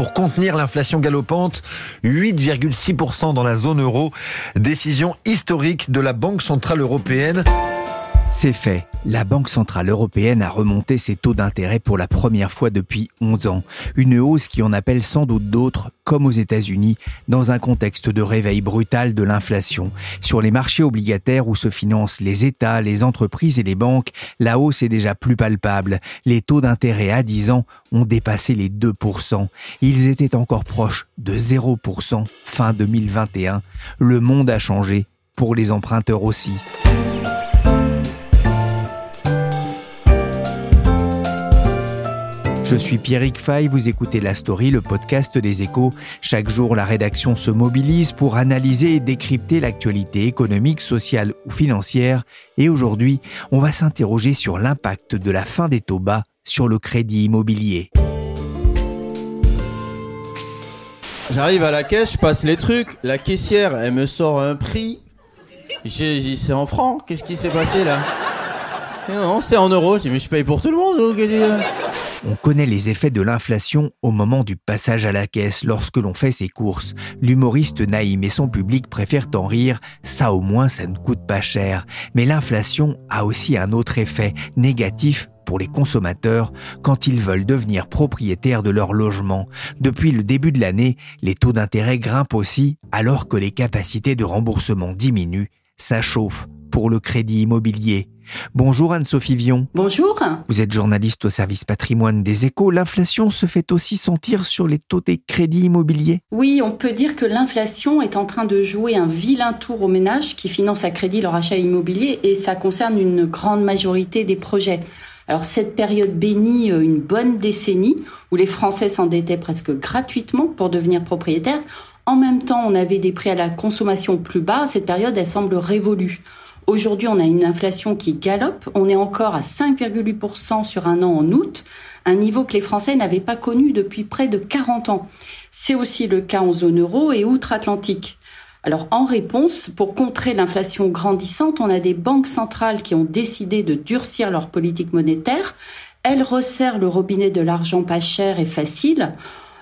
Pour contenir l'inflation galopante, 8,6% dans la zone euro, décision historique de la Banque Centrale Européenne. C'est fait. La Banque Centrale Européenne a remonté ses taux d'intérêt pour la première fois depuis 11 ans. Une hausse qui en appelle sans doute d'autres, comme aux États-Unis, dans un contexte de réveil brutal de l'inflation. Sur les marchés obligataires où se financent les États, les entreprises et les banques, la hausse est déjà plus palpable. Les taux d'intérêt à 10 ans ont dépassé les 2%. Ils étaient encore proches de 0% fin 2021. Le monde a changé, pour les emprunteurs aussi. Je suis Pierrick Fay, vous écoutez La Story, le podcast des échos. Chaque jour, la rédaction se mobilise pour analyser et décrypter l'actualité économique, sociale ou financière. Et aujourd'hui, on va s'interroger sur l'impact de la fin des taux bas sur le crédit immobilier. J'arrive à la caisse, je passe les trucs, la caissière, elle me sort un prix. J'ai c'est en francs, qu'est-ce qui s'est passé là? Non, c'est en euros. Mais je paye pour tout le monde on connaît les effets de l'inflation au moment du passage à la caisse lorsque l'on fait ses courses. L'humoriste Naïm et son public préfèrent en rire, ça au moins ça ne coûte pas cher. Mais l'inflation a aussi un autre effet négatif pour les consommateurs quand ils veulent devenir propriétaires de leur logement. Depuis le début de l'année, les taux d'intérêt grimpent aussi alors que les capacités de remboursement diminuent. Ça chauffe pour le crédit immobilier. Bonjour Anne-Sophie Vion. Bonjour. Vous êtes journaliste au service patrimoine des échos. L'inflation se fait aussi sentir sur les taux des crédits immobiliers Oui, on peut dire que l'inflation est en train de jouer un vilain tour aux ménages qui financent à crédit leur achat immobilier et ça concerne une grande majorité des projets. Alors cette période bénie euh, une bonne décennie où les Français s'endettaient presque gratuitement pour devenir propriétaires. En même temps, on avait des prix à la consommation plus bas. Cette période, elle semble révolue. Aujourd'hui, on a une inflation qui galope. On est encore à 5,8% sur un an en août, un niveau que les Français n'avaient pas connu depuis près de 40 ans. C'est aussi le cas en zone euro et outre-Atlantique. Alors en réponse, pour contrer l'inflation grandissante, on a des banques centrales qui ont décidé de durcir leur politique monétaire. Elles resserrent le robinet de l'argent pas cher et facile.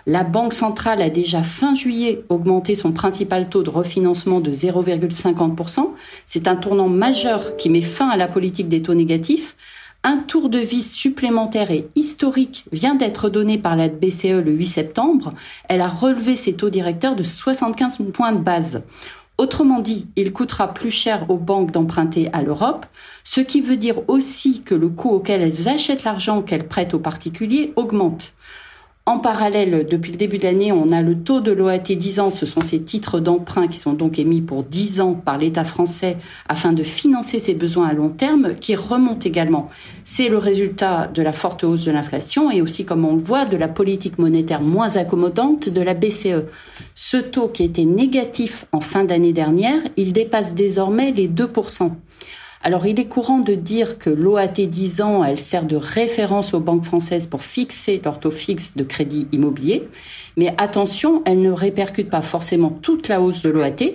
La Banque centrale a déjà fin juillet augmenté son principal taux de refinancement de 0,50%. C'est un tournant majeur qui met fin à la politique des taux négatifs. Un tour de vis supplémentaire et historique vient d'être donné par la BCE le 8 septembre. Elle a relevé ses taux directeurs de 75 points de base. Autrement dit, il coûtera plus cher aux banques d'emprunter à l'Europe, ce qui veut dire aussi que le coût auquel elles achètent l'argent qu'elles prêtent aux particuliers augmente. En parallèle, depuis le début de l'année, on a le taux de l'OAT 10 ans. Ce sont ces titres d'emprunt qui sont donc émis pour 10 ans par l'État français afin de financer ses besoins à long terme qui remontent également. C'est le résultat de la forte hausse de l'inflation et aussi, comme on le voit, de la politique monétaire moins accommodante de la BCE. Ce taux qui était négatif en fin d'année dernière, il dépasse désormais les 2%. Alors, il est courant de dire que l'OAT 10 ans, elle sert de référence aux banques françaises pour fixer leur taux fixe de crédit immobilier. Mais attention, elle ne répercute pas forcément toute la hausse de l'OAT.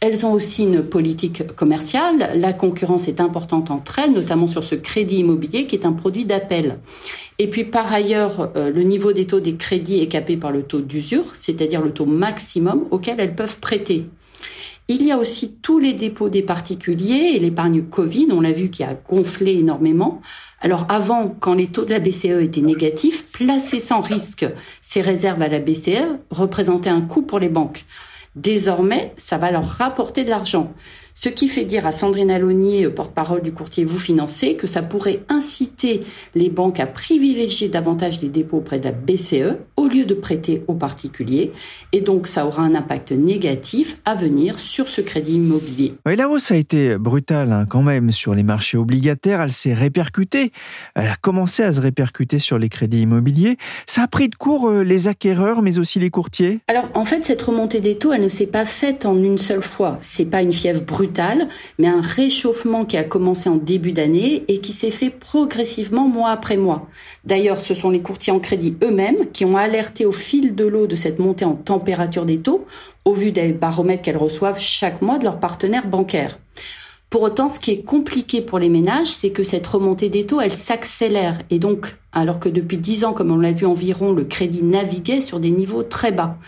Elles ont aussi une politique commerciale. La concurrence est importante entre elles, notamment sur ce crédit immobilier qui est un produit d'appel. Et puis par ailleurs, euh, le niveau des taux des crédits est capé par le taux d'usure, c'est-à-dire le taux maximum auquel elles peuvent prêter. Il y a aussi tous les dépôts des particuliers et l'épargne Covid, on l'a vu qui a gonflé énormément. Alors avant, quand les taux de la BCE étaient négatifs, placer sans risque ces réserves à la BCE représentait un coût pour les banques. Désormais, ça va leur rapporter de l'argent. Ce qui fait dire à Sandrine Alonier, porte-parole du courtier Vous Financez, que ça pourrait inciter les banques à privilégier davantage les dépôts auprès de la BCE au lieu de prêter aux particuliers. Et donc, ça aura un impact négatif à venir sur ce crédit immobilier. Oui, la hausse a été brutale hein, quand même sur les marchés obligataires. Elle s'est répercutée. Elle a commencé à se répercuter sur les crédits immobiliers. Ça a pris de court euh, les acquéreurs, mais aussi les courtiers? Alors, en fait, cette remontée des taux, elle ne s'est pas faite en une seule fois. C'est pas une fièvre brutale, mais un réchauffement qui a commencé en début d'année et qui s'est fait progressivement mois après mois. D'ailleurs, ce sont les courtiers en crédit eux-mêmes qui ont alerté au fil de l'eau de cette montée en température des taux au vu des baromètres qu'elles reçoivent chaque mois de leurs partenaires bancaires. Pour autant, ce qui est compliqué pour les ménages, c'est que cette remontée des taux, elle s'accélère. Et donc, alors que depuis dix ans, comme on l'a vu environ, le crédit naviguait sur des niveaux très bas.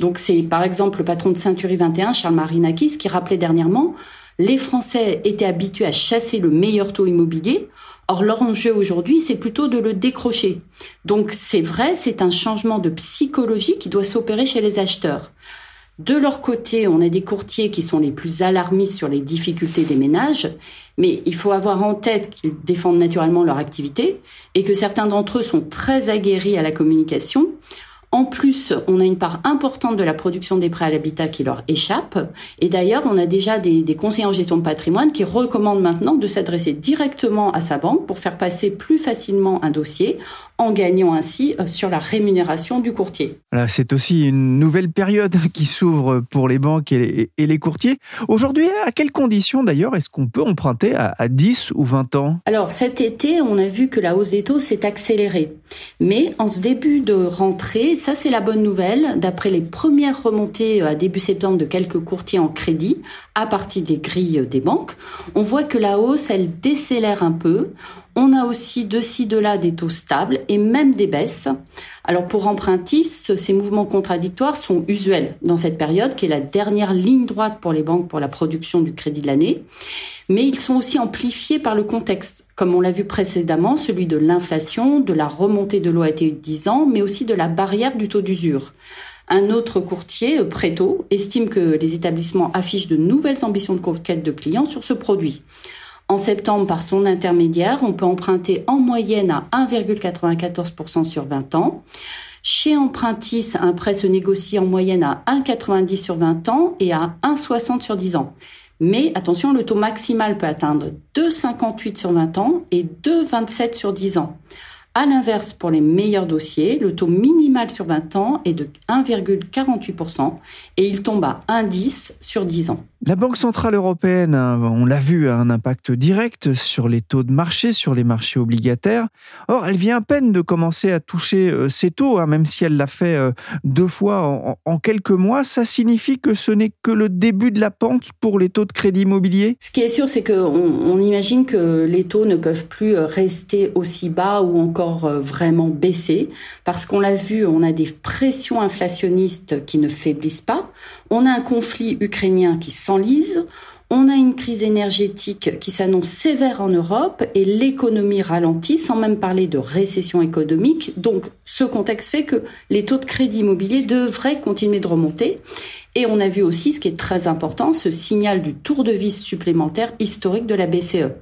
Donc, c'est par exemple le patron de Century 21, Charles Marinakis, qui rappelait dernièrement, les Français étaient habitués à chasser le meilleur taux immobilier. Or, leur enjeu aujourd'hui, c'est plutôt de le décrocher. Donc, c'est vrai, c'est un changement de psychologie qui doit s'opérer chez les acheteurs. De leur côté, on a des courtiers qui sont les plus alarmistes sur les difficultés des ménages, mais il faut avoir en tête qu'ils défendent naturellement leur activité et que certains d'entre eux sont très aguerris à la communication. En plus, on a une part importante de la production des prêts à l'habitat qui leur échappe. Et d'ailleurs, on a déjà des, des, conseillers en gestion de patrimoine qui recommandent maintenant de s'adresser directement à sa banque pour faire passer plus facilement un dossier en gagnant ainsi euh, sur la rémunération du courtier. c'est aussi une nouvelle période qui s'ouvre pour les banques et les, courtiers. Aujourd'hui, à quelles conditions d'ailleurs est-ce qu'on peut emprunter à, à 10 ou 20 ans? Alors cet été, on a vu que la hausse des taux s'est accélérée. Mais en ce début de rentrée, ça c'est la bonne nouvelle, d'après les premières remontées euh, à début septembre de quelques courtiers en crédit à partir des grilles des banques, on voit que la hausse, elle décélère un peu. On a aussi de ci, de là des taux stables et même des baisses. Alors pour empruntistes, ces mouvements contradictoires sont usuels dans cette période qui est la dernière ligne droite pour les banques pour la production du crédit de l'année. Mais ils sont aussi amplifiés par le contexte, comme on l'a vu précédemment, celui de l'inflation, de la remontée de l'OAT de 10 ans, mais aussi de la barrière du taux d'usure. Un autre courtier, Préto, estime que les établissements affichent de nouvelles ambitions de conquête de clients sur ce produit. En septembre, par son intermédiaire, on peut emprunter en moyenne à 1,94% sur 20 ans. Chez Empruntis, un prêt se négocie en moyenne à 1,90 sur 20 ans et à 1,60 sur 10 ans. Mais attention, le taux maximal peut atteindre 2,58 sur 20 ans et 2,27 sur 10 ans. À l'inverse, pour les meilleurs dossiers, le taux minimal sur 20 ans est de 1,48% et il tombe à 1,10 sur 10 ans. La Banque Centrale Européenne, hein, on l'a vu, a un impact direct sur les taux de marché, sur les marchés obligataires. Or, elle vient à peine de commencer à toucher euh, ces taux, hein, même si elle l'a fait euh, deux fois en, quelques mois. Ça signifie que ce n'est que le début de la pente pour les taux de crédit immobilier? Ce qui est sûr, c'est qu'on on imagine que les taux ne peuvent plus euh, rester aussi bas ou encore vraiment baisser, parce qu'on l'a vu, on a des pressions inflationnistes qui ne faiblissent pas. On a un conflit ukrainien qui s'enlise. On a une crise énergétique qui s'annonce sévère en Europe et l'économie ralentit, sans même parler de récession économique. Donc, ce contexte fait que les taux de crédit immobilier devraient continuer de remonter. Et on a vu aussi, ce qui est très important, ce signal du tour de vis supplémentaire historique de la BCE.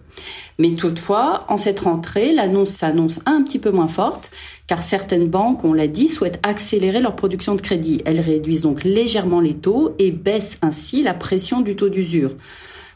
Mais toutefois, en cette rentrée, l'annonce s'annonce un petit peu moins forte, car certaines banques, on l'a dit, souhaitent accélérer leur production de crédit. Elles réduisent donc légèrement les taux et baissent ainsi la pression du taux d'usure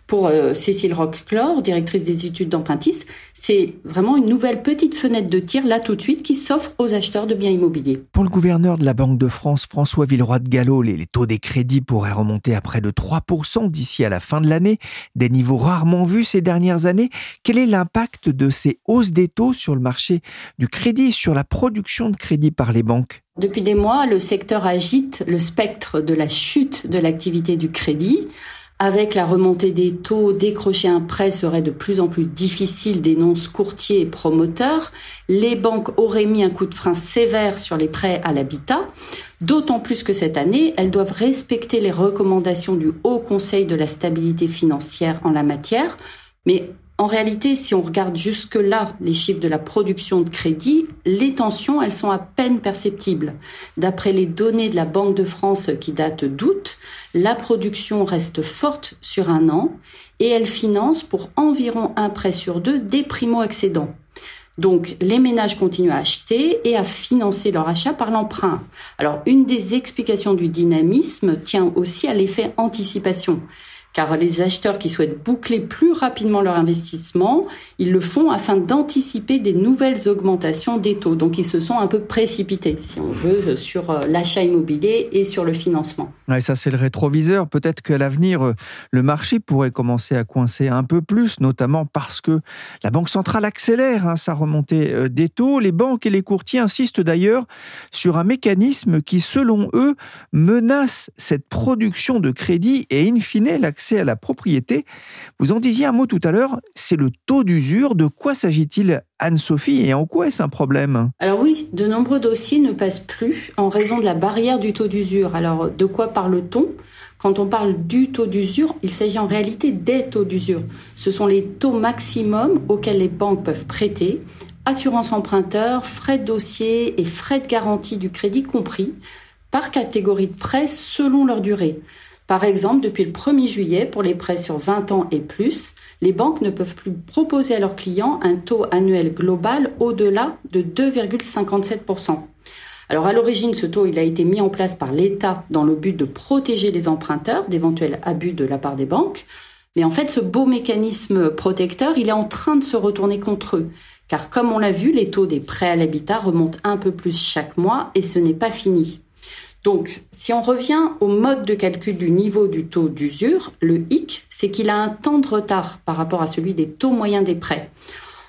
pour euh, Cécile Roqueclore, directrice des études d'Empruntis, c'est vraiment une nouvelle petite fenêtre de tir là tout de suite qui s'offre aux acheteurs de biens immobiliers. Pour le gouverneur de la Banque de France, François Villeroy de Gallo, les taux des crédits pourraient remonter à près de 3% d'ici à la fin de l'année, des niveaux rarement vus ces dernières années. Quel est l'impact de ces hausses des taux sur le marché du crédit, sur la production de crédit par les banques? Depuis des mois, le secteur agite le spectre de la chute de l'activité du crédit. Avec la remontée des taux, décrocher un prêt serait de plus en plus difficile, dénoncent courtiers et promoteurs. Les banques auraient mis un coup de frein sévère sur les prêts à l'habitat, d'autant plus que cette année, elles doivent respecter les recommandations du Haut Conseil de la stabilité financière en la matière. Mais En réalité, si on regarde jusque-là les chiffres de la production de crédit, les tensions, elles sont à peine perceptibles. D'après les données de la Banque de France qui datent d'août, la production reste forte sur un an et elle finance pour environ un prêt sur deux des primo-accédants. Donc, les ménages continuent à acheter et à financer leur achat par l'emprunt. Alors, une des explications du dynamisme tient aussi à l'effet anticipation car les acheteurs qui souhaitent boucler plus rapidement leur investissement, ils le font afin d'anticiper des nouvelles augmentations des taux. Donc ils se sont un peu précipités, si on veut, sur euh, l'achat immobilier et sur le financement. Ouais, ça c'est le rétroviseur. Peut-être qu'à l'avenir, euh, le marché pourrait commencer à coincer un peu plus, notamment parce que la Banque centrale accélère hein, sa remontée euh, des taux. Les banques et les courtiers insistent d'ailleurs sur un mécanisme qui, selon eux, menace cette production de crédit et in fine l'accès à la propriété. Vous en disiez un mot tout à l'heure, c'est le taux d'usure. De quoi s'agit-il, Anne-Sophie, et en quoi est-ce un problème? Alors oui, de nombreux dossiers ne passent plus en raison de la barrière du taux d'usure. Alors de quoi parle-t-on? Quand on parle du taux d'usure, il s'agit en réalité des taux d'usure. Ce sont les taux maximums auxquels les banques peuvent prêter, assurance emprunteur, frais de dossier et frais de garantie du crédit compris, par catégorie de prêts selon leur durée. Par exemple, depuis le 1er juillet, pour les prêts sur 20 ans et plus, les banques ne peuvent plus proposer à leurs clients un taux annuel global au-delà de 2,57%. Alors à l'origine, ce taux il a été mis en place par l'État dans le but de protéger les emprunteurs d'éventuels abus de la part des banques. Mais en fait, ce beau mécanisme protecteur, il est en train de se retourner contre eux. Car comme on l'a vu, les taux des prêts à l'habitat remontent un peu plus chaque mois et ce n'est pas fini. Donc, si on revient au mode de calcul du niveau du taux d'usure, le hic, c'est qu'il a un temps de retard par rapport à celui des taux moyens des prêts.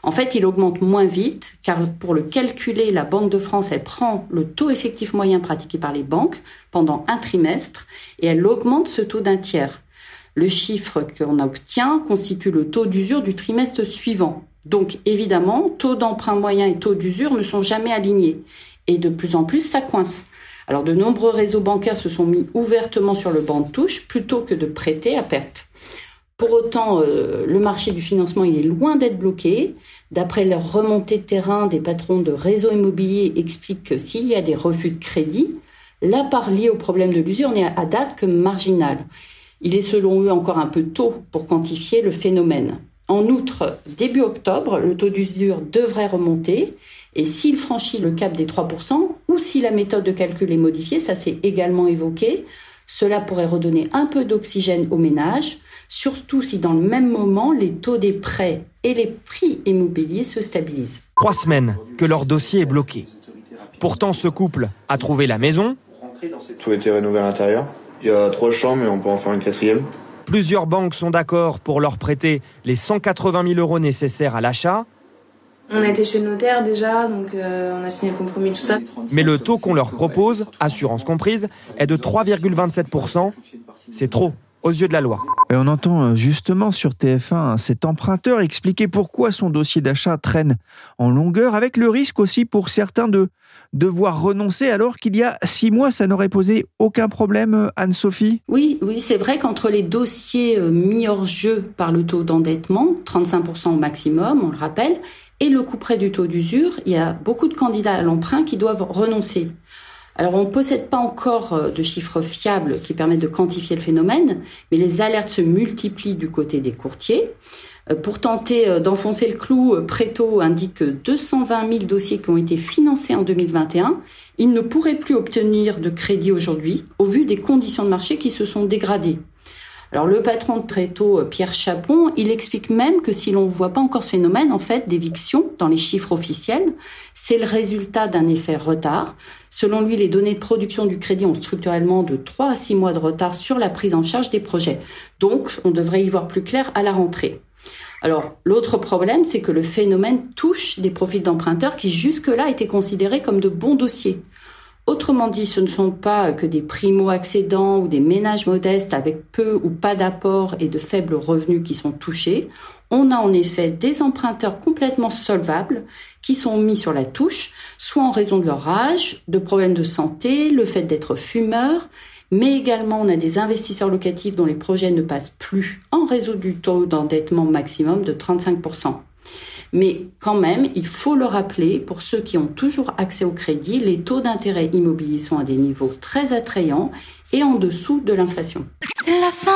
En fait, il augmente moins vite, car pour le calculer, la Banque de France, elle prend le taux effectif moyen pratiqué par les banques pendant un trimestre et elle augmente ce taux d'un tiers. Le chiffre qu'on obtient constitue le taux d'usure du trimestre suivant. Donc, évidemment, taux d'emprunt moyen et taux d'usure ne sont jamais alignés. Et de plus en plus, ça coince. Alors de nombreux réseaux bancaires se sont mis ouvertement sur le banc de touche plutôt que de prêter à perte. Pour autant, euh, le marché du financement est loin d'être bloqué. D'après leur remontée de terrain, des patrons de réseaux immobiliers expliquent que s'il y a des refus de crédit, la part liée au problème de l'usure n'est à date que marginale. Il est selon eux encore un peu tôt pour quantifier le phénomène. En outre, début octobre, le taux d'usure devrait remonter et s'il franchit le cap des 3%, ou si la méthode de calcul est modifiée, ça s'est également évoqué, cela pourrait redonner un peu d'oxygène aux ménages, surtout si dans le même moment les taux des prêts et les prix immobiliers se stabilisent. Trois semaines que leur dossier est bloqué. Pourtant, ce couple a trouvé la maison. Tout a été rénové à l'intérieur. Il y a trois chambres, mais on peut en faire une quatrième. Plusieurs banques sont d'accord pour leur prêter les 180 000 euros nécessaires à l'achat. On a été chez le notaire déjà, donc euh, on a signé le compromis, tout ça. Mais le taux qu'on leur propose, assurance comprise, est de 3,27%. C'est trop aux yeux de la loi. Et on entend euh, justement sur TF1 cet emprunteur expliquer pourquoi son dossier d'achat traîne en longueur, avec le risque aussi pour certains de devoir renoncer alors qu'il y a six mois, ça n'aurait posé aucun problème, Anne-Sophie? Oui, oui, c'est vrai qu'entre les dossiers euh, mis hors jeu par le taux d'endettement, 35% au maximum, on le rappelle, et le coût près du taux d'usure, il y a beaucoup de candidats à l'emprunt qui doivent renoncer. Alors on ne possède pas encore euh, de chiffres fiables qui permettent de quantifier le phénomène, mais les alertes se multiplient du côté des courtiers. Euh, pour tenter euh, d'enfoncer le clou, Préto indique 220 000 dossiers qui ont été financés en 2021. Ils ne pourraient plus obtenir de crédit aujourd'hui au vu des conditions de marché qui se sont dégradées. Alors le patron de Préto, Pierre Chapon, il explique même que si l'on ne voit pas encore ce phénomène en fait d'éviction dans les chiffres officiels, c'est le résultat d'un effet retard. Selon lui, les données de production du crédit ont structurellement de 3 à 6 mois de retard sur la prise en charge des projets. Donc, on devrait y voir plus clair à la rentrée. Alors, l'autre problème, c'est que le phénomène touche des profils d'emprunteurs qui jusque-là étaient considérés comme de bons dossiers. Autrement dit, ce ne sont pas que des primo-accédants ou des ménages modestes avec peu ou pas d'apport et de faibles revenus qui sont touchés. On a en effet des emprunteurs complètement solvables qui sont mis sur la touche, soit en raison de leur âge, de problèmes de santé, le fait d'être fumeurs, mais également on a des investisseurs locatifs dont les projets ne passent plus en raison du taux d'endettement maximum de 35%. Mais quand même, il faut le rappeler, pour ceux qui ont toujours accès au crédit, les taux d'intérêt immobilier sont à des niveaux très attrayants et en dessous de l'inflation. C'est la fin,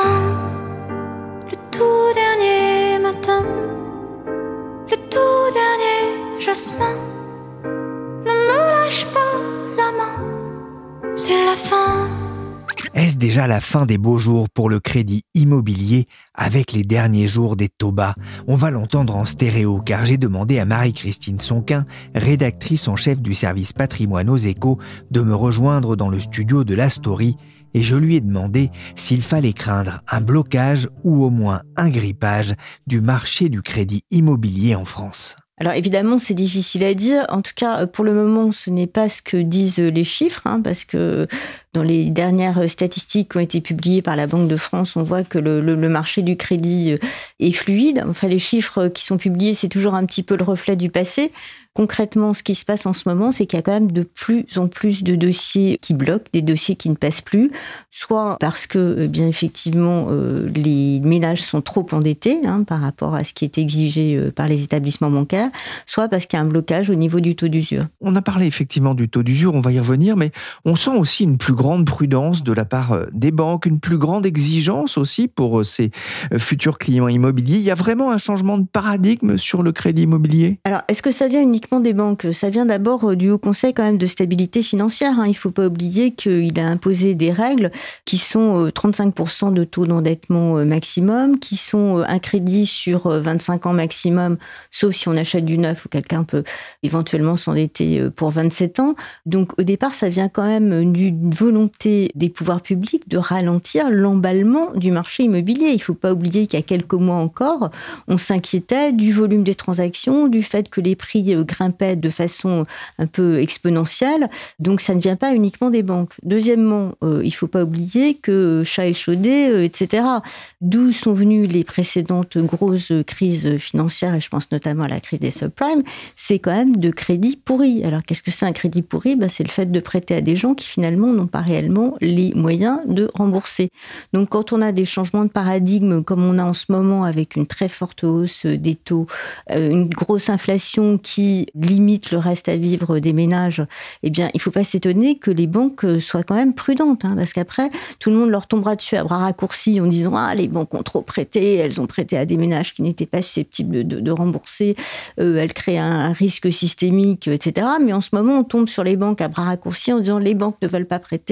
le tout dernier matin, le tout dernier jasmin. Ne me lâche pas la main, c'est la fin. Déjà la fin des beaux jours pour le crédit immobilier avec les derniers jours des taux On va l'entendre en stéréo car j'ai demandé à Marie-Christine Sonquin, rédactrice en chef du service patrimoine aux échos, de me rejoindre dans le studio de la story et je lui ai demandé s'il fallait craindre un blocage ou au moins un grippage du marché du crédit immobilier en France. Alors évidemment, c'est difficile à dire. En tout cas, pour le moment, ce n'est pas ce que disent les chiffres, hein, parce que dans les dernières statistiques qui ont été publiées par la Banque de France, on voit que le, marché du crédit est fluide. Enfin, les chiffres qui sont publiés, c'est toujours un petit peu le reflet du passé. Concrètement, ce qui se passe en ce moment, c'est qu'il y a quand même de plus en plus de dossiers qui bloquent, des dossiers qui ne passent plus, soit parce que, eh bien effectivement, euh, les ménages sont trop endettés hein, par rapport à ce qui est exigé euh, par les établissements bancaires, soit parce qu'il y a un blocage au niveau du taux d'usure. On a parlé effectivement du taux d'usure, on va y revenir, mais on sent aussi une plus grande prudence de la part euh, des banques, une plus grande exigence aussi pour ces futurs clients immobiliers. Il y a vraiment un changement de paradigme sur le crédit immobilier? Alors, est-ce que ça vient une des banques? Ça vient d'abord euh, du Haut Conseil quand même de stabilité financière. Hein. Il ne faut pas oublier qu'il a imposé des règles qui sont 35% euh, de taux d'endettement euh, maximum, qui sont un crédit sur 25 ans maximum, sauf si on achète du neuf ou quelqu'un peut éventuellement s'endetter pour 27 ans. Donc au départ, ça vient quand même d'une volonté des pouvoirs publics de ralentir l'emballement du marché immobilier. Il ne faut pas oublier qu'il y a quelques mois encore, on s'inquiétait du volume des transactions, du fait que les prix grimpait de façon un peu exponentielle. Donc ça ne vient pas uniquement des banques. Deuxièmement, euh, il ne faut pas oublier que chat échaudé, euh, etc. D'où sont venues les précédentes grosses crises financières, et je pense notamment à la crise des subprimes, c'est quand même de crédits pourris. Alors qu'est-ce que c'est un crédit pourri? Ben, C'est le fait de prêter à des gens qui finalement n'ont pas réellement les moyens de rembourser. Donc quand on a des changements de paradigme comme on a en ce moment avec une très forte hausse des taux, euh, une grosse inflation qui limite le reste à vivre des ménages, eh bien, il ne faut pas s'étonner que les banques soient quand même prudentes, hein, parce qu'après, tout le monde leur tombera dessus à bras raccourcis en disant ah les banques ont trop prêté, elles ont prêté à des ménages qui n'étaient pas susceptibles de, rembourser, euh, elles créent un, risque systémique, etc. Mais en ce moment, on tombe sur les banques à bras raccourcis en disant les banques ne veulent pas prêter,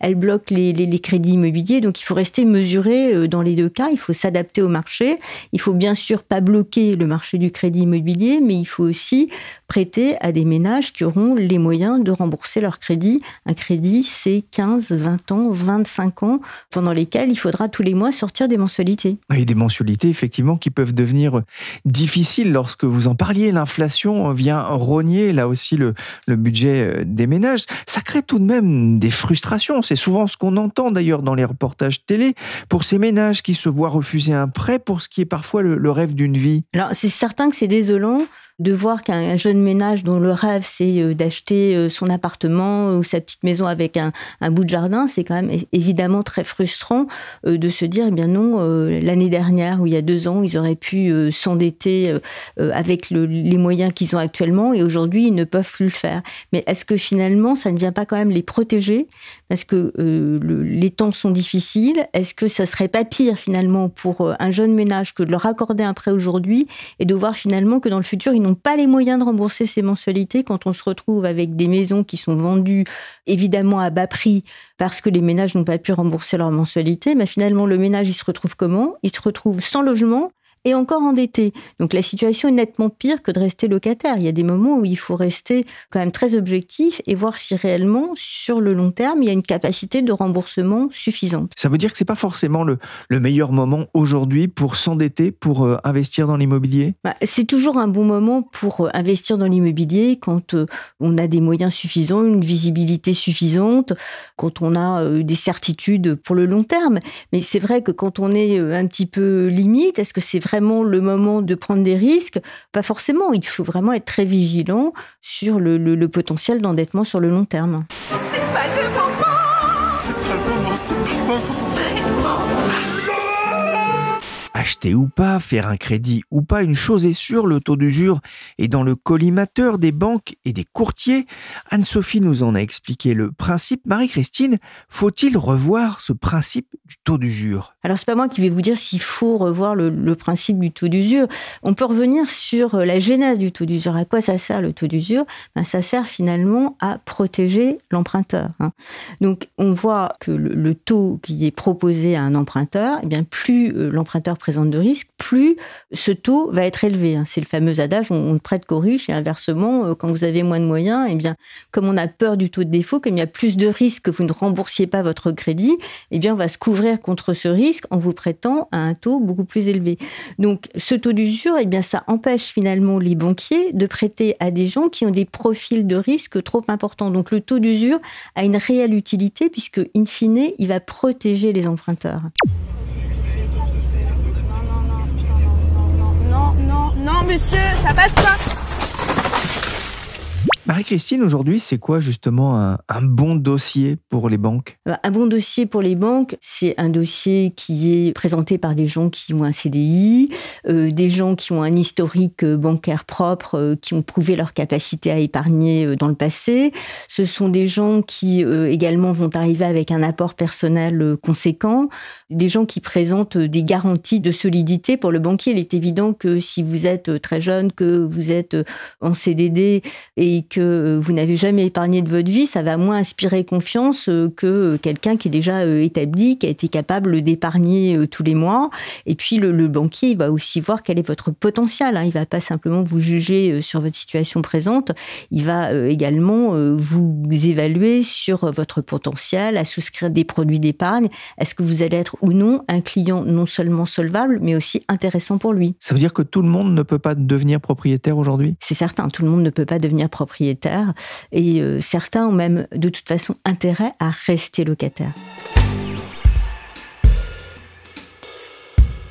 elles bloquent les, crédits immobiliers, donc il faut rester mesuré euh, dans les deux cas. Il faut s'adapter au marché. Il faut bien sûr pas bloquer le marché du crédit immobilier, mais il faut aussi prêter à des ménages qui auront les moyens de rembourser leur crédit. Un crédit, c'est 15, 20 ans, 25 ans, pendant lesquels il faudra tous les mois sortir des mensualités. Et des mensualités, effectivement, qui peuvent devenir difficiles lorsque vous en parliez. L'inflation vient rogner, là aussi, le, le budget euh, des ménages. Ça crée tout de même des C'est souvent ce qu'on entend d'ailleurs dans les reportages télé pour ces ménages qui se voient refuser un prêt pour ce qui est parfois le, le rêve d'une vie. Alors, c'est certain que c'est désolant de voir qu'un jeune ménage dont le rêve c'est euh, d'acheter euh, son appartement ou sa petite maison avec un, bout de jardin, c'est quand même évidemment très frustrant euh, de se dire, eh bien non, l'année dernière ou il y a deux ans, ils auraient pu s'endetter avec les moyens qu'ils ont actuellement et aujourd'hui, ils ne peuvent plus le faire. Mais est-ce que finalement, ça ne vient pas quand même les protéger Parce que les temps sont difficiles. Est-ce que ça serait pas pire finalement pour un jeune ménage que de leur accorder un prêt aujourd'hui et de voir finalement que dans le futur, ils n'ont pas les moyens de rembourser ces mensualités quand on se retrouve avec des maisons qui sont vendues évidemment à bas prix parce que les ménages n'ont pas pu rembourser leurs mensualités? Mais finalement, le ménage, il se retrouve comment? Il se retrouve sans logement et encore endetté. Donc la situation est nettement pire que de rester locataire. Il y a des moments où il faut rester quand même très objectif et voir si réellement, sur le long terme, il y a une capacité de remboursement suffisante. Ça veut dire que c'est pas forcément le, le, meilleur moment aujourd'hui pour s'endetter, pour euh, investir dans l'immobilier? Bah, C'est toujours un bon moment pour euh, investir dans l'immobilier quand euh, on a des moyens suffisants, une visibilité suffisante, quand on a des certitudes pour le long terme. Mais c'est vrai que quand on est un petit peu limite, est-ce que c'est vrai vraiment le moment de prendre des risques Pas forcément. Il faut vraiment être très vigilant sur le, potentiel d'endettement sur le long terme. C'est pas le moment Acheter ou pas, faire un crédit ou pas, une chose est sûre, le taux d'usure est dans le collimateur des banques et des courtiers. Anne-Sophie nous en a expliqué le principe. Marie-Christine, faut-il revoir ce principe du taux d'usure? Alors c'est pas moi qui vais vous dire s'il faut revoir le, principe du taux d'usure. On peut revenir sur la genèse du taux d'usure. À quoi ça sert le taux d'usure? Ben, Ça sert finalement à protéger l'emprunteur. Hein. Donc on voit que le, le, taux qui est proposé à un emprunteur, eh bien plus euh, l'emprunteur présente de risque, plus ce taux va être élevé. Hein. C'est le fameux adage on ne prête qu'aux riches et inversement, euh, quand vous avez moins de moyens, eh bien, comme on a peur du taux de défaut, comme il y a plus de risques que vous ne remboursiez pas votre crédit, eh bien, on va se couvrir contre ce risque en vous prêtant à un taux beaucoup plus élevé. Donc, ce taux d'usure, eh bien, ça empêche finalement les banquiers de prêter à des gens qui ont des profils de risque trop importants. Donc, le taux d'usure a une réelle utilité puisque, in fine, il va protéger les emprunteurs. Non, monsieur, ça passe pas. Marie-Christine, aujourd'hui, c'est quoi justement un, bon dossier pour les banques? Un bon dossier pour les banques, c'est un dossier qui est présenté par des gens qui ont un CDI, euh, des gens qui ont un historique bancaire propre, euh, qui ont prouvé leur capacité à épargner euh, dans le passé. Ce sont des gens qui euh, également vont arriver avec un apport personnel euh, conséquent, des gens qui présentent des garanties de solidité pour le banquier. Il est évident que si vous êtes très jeune, que vous êtes en CDD et que euh, vous n'avez jamais épargné de votre vie, ça va moins inspirer confiance euh, que quelqu'un qui est déjà euh, établi, qui a été capable d'épargner tous les mois. Et puis le, le, banquier, il va aussi voir quel est votre potentiel. Hein. Il va pas simplement vous juger sur votre situation présente, il va également vous évaluer sur votre potentiel à souscrire des produits d'épargne. Est-ce que vous allez être ou non un client non seulement solvable, mais aussi intéressant pour lui? Ça veut dire que tout le monde ne peut pas devenir propriétaire aujourd'hui? C'est certain, tout le monde ne peut pas devenir propriétaire propriétaires et euh, certains ont même de toute façon intérêt à rester locataires.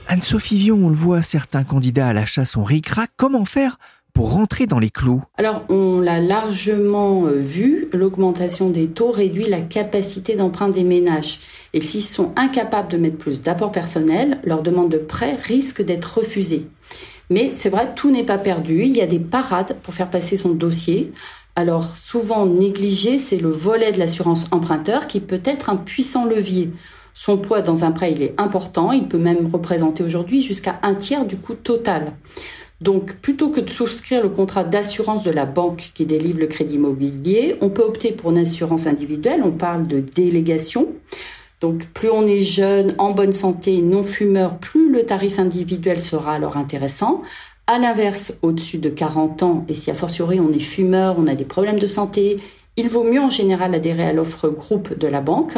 Anne-Sophie Vion, on le voit, certains candidats à l'achat sont ric-rac. Comment faire pour rentrer dans les clous? Alors, on l'a largement euh, vu, l'augmentation des taux réduit la capacité d'emprunt des ménages. Et s'ils sont incapables de mettre plus d'apport personnel, leur demande de prêt risque d'être refusée. Mais c'est vrai, tout n'est pas perdu. Il y a des parades pour faire passer son dossier. Alors, souvent négligé, c'est le volet de l'assurance emprunteur qui peut être un puissant levier. Son poids dans un prêt, il est important. Il peut même représenter aujourd'hui jusqu'à un tiers du coût total. Donc, plutôt que de souscrire le contrat d'assurance de la banque qui délivre le crédit immobilier, on peut opter pour une assurance individuelle. On parle de délégation. Donc plus on est jeune, en bonne santé, non fumeur, plus le tarif individuel sera alors intéressant. À l'inverse, au-dessus de 40 ans, et si a fortiori on est fumeur, on a des problèmes de santé, il vaut mieux en général adhérer à l'offre groupe de la banque.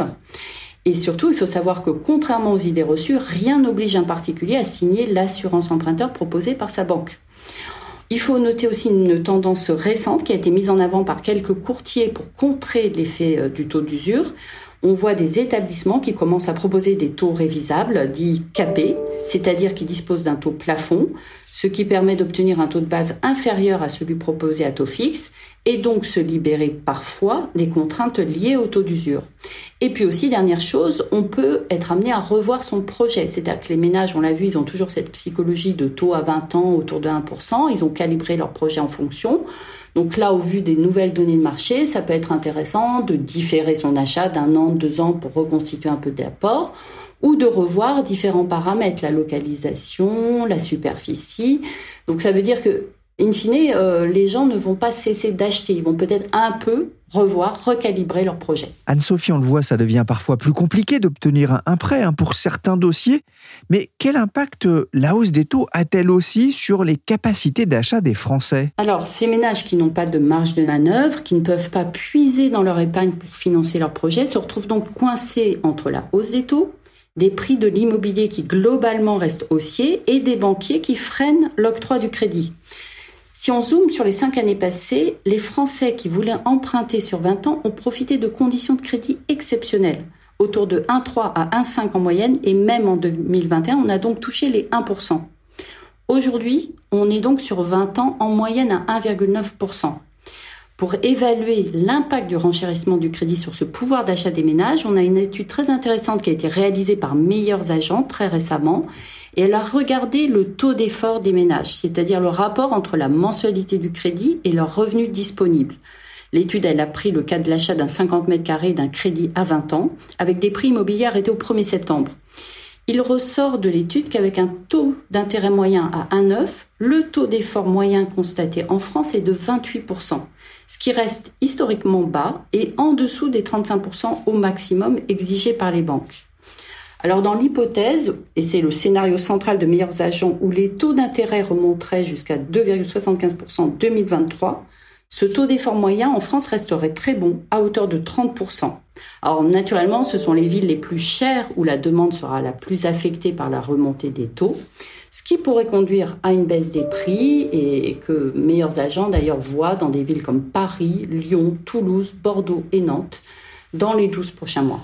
Et surtout, il faut savoir que contrairement aux idées reçues, rien n'oblige un particulier à signer l'assurance emprunteur proposée par sa banque. Il faut noter aussi une tendance récente qui a été mise en avant par quelques courtiers pour contrer l'effet euh, du taux d'usure on voit des établissements qui commencent à proposer des taux révisables, dits capés, c'est-à-dire qui disposent d'un taux plafond, ce qui permet d'obtenir un taux de base inférieur à celui proposé à taux fixe et donc se libérer parfois des contraintes liées au taux d'usure. Et puis aussi, dernière chose, on peut être amené à revoir son projet. C'est-à-dire que les ménages, on l'a vu, ils ont toujours cette psychologie de taux à 20 ans autour de 1%. Ils ont calibré leur projet en fonction. Donc là, au vu des nouvelles données de marché, ça peut être intéressant de différer son achat d'un an, deux ans pour reconstituer un peu d'apport ou de revoir différents paramètres, la localisation, la superficie. Donc ça veut dire que in fine, euh, les gens ne vont pas cesser d'acheter. Ils vont peut-être un peu revoir, recalibrer leur projet. Anne-Sophie, on le voit, ça devient parfois plus compliqué d'obtenir un prêt hein, pour certains dossiers. Mais quel impact euh, la hausse des taux a-t-elle aussi sur les capacités d'achat des Français? Alors, ces ménages qui n'ont pas de marge de manœuvre, qui ne peuvent pas puiser dans leur épargne pour financer leur projet, se retrouvent donc coincés entre la hausse des taux, des prix de l'immobilier qui globalement restent haussiers et des banquiers qui freinent l'octroi du crédit. Si on zoome sur les cinq années passées, les Français qui voulaient emprunter sur 20 ans ont profité de conditions de crédit exceptionnelles, autour de 1,3 à 1,5 en moyenne, et même en 2021, on a donc touché les 1%. Aujourd'hui, on est donc sur 20 ans en moyenne à 1,9%. Pour évaluer l'impact du renchérissement du crédit sur ce pouvoir d'achat des ménages, on a une étude très intéressante qui a été réalisée par Meilleurs Agents très récemment et elle a regardé le taux d'effort des ménages, c'est-à-dire le rapport entre la mensualité du crédit et leurs revenus disponibles. L'étude, elle a pris le cas de l'achat d'un 50 mètres carrés d'un crédit à 20 ans, avec des prix immobiliers arrêtés au 1er septembre. Il ressort de l'étude qu'avec un taux d'intérêt moyen à 1,9, le taux d'effort moyen constaté en France est de 28%, ce qui reste historiquement bas et en dessous des 35% au maximum exigés par les banques. Alors dans l'hypothèse, et c'est le scénario central de meilleurs agents où les taux d'intérêt remonteraient jusqu'à 2,75% en 2023, ce taux d'effort moyen en France resterait très bon, à hauteur de 30%. Alors naturellement, ce sont les villes les plus chères où la demande sera la plus affectée par la remontée des taux, ce qui pourrait conduire à une baisse des prix et que meilleurs agents d'ailleurs voient dans des villes comme Paris, Lyon, Toulouse, Bordeaux et Nantes dans les 12 prochains mois.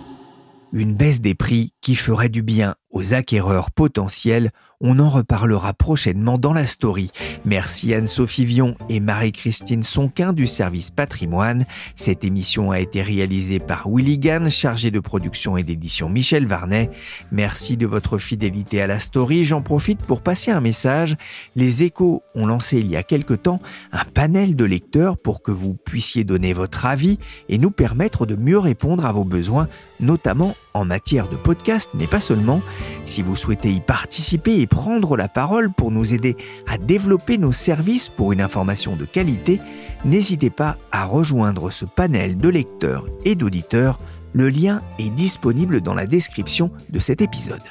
Une baisse des prix qui ferait du bien aux acquéreurs potentiels on en reparlera prochainement dans la story. Merci Anne-Sophie Vion et Marie-Christine Sonquin du service patrimoine. Cette émission a été réalisée par Willy Gann, chargé de production et d'édition Michel Varnet. Merci de votre fidélité à la story. J'en profite pour passer un message. Les échos ont lancé il y a quelque temps un panel de lecteurs pour que vous puissiez donner votre avis et nous permettre de mieux répondre à vos besoins, notamment en matière de podcast, mais pas seulement. Si vous souhaitez y participer et prendre la parole pour nous aider à développer nos services pour une information de qualité, n'hésitez pas à rejoindre ce panel de lecteurs et d'auditeurs. Le lien est disponible dans la description de cet épisode.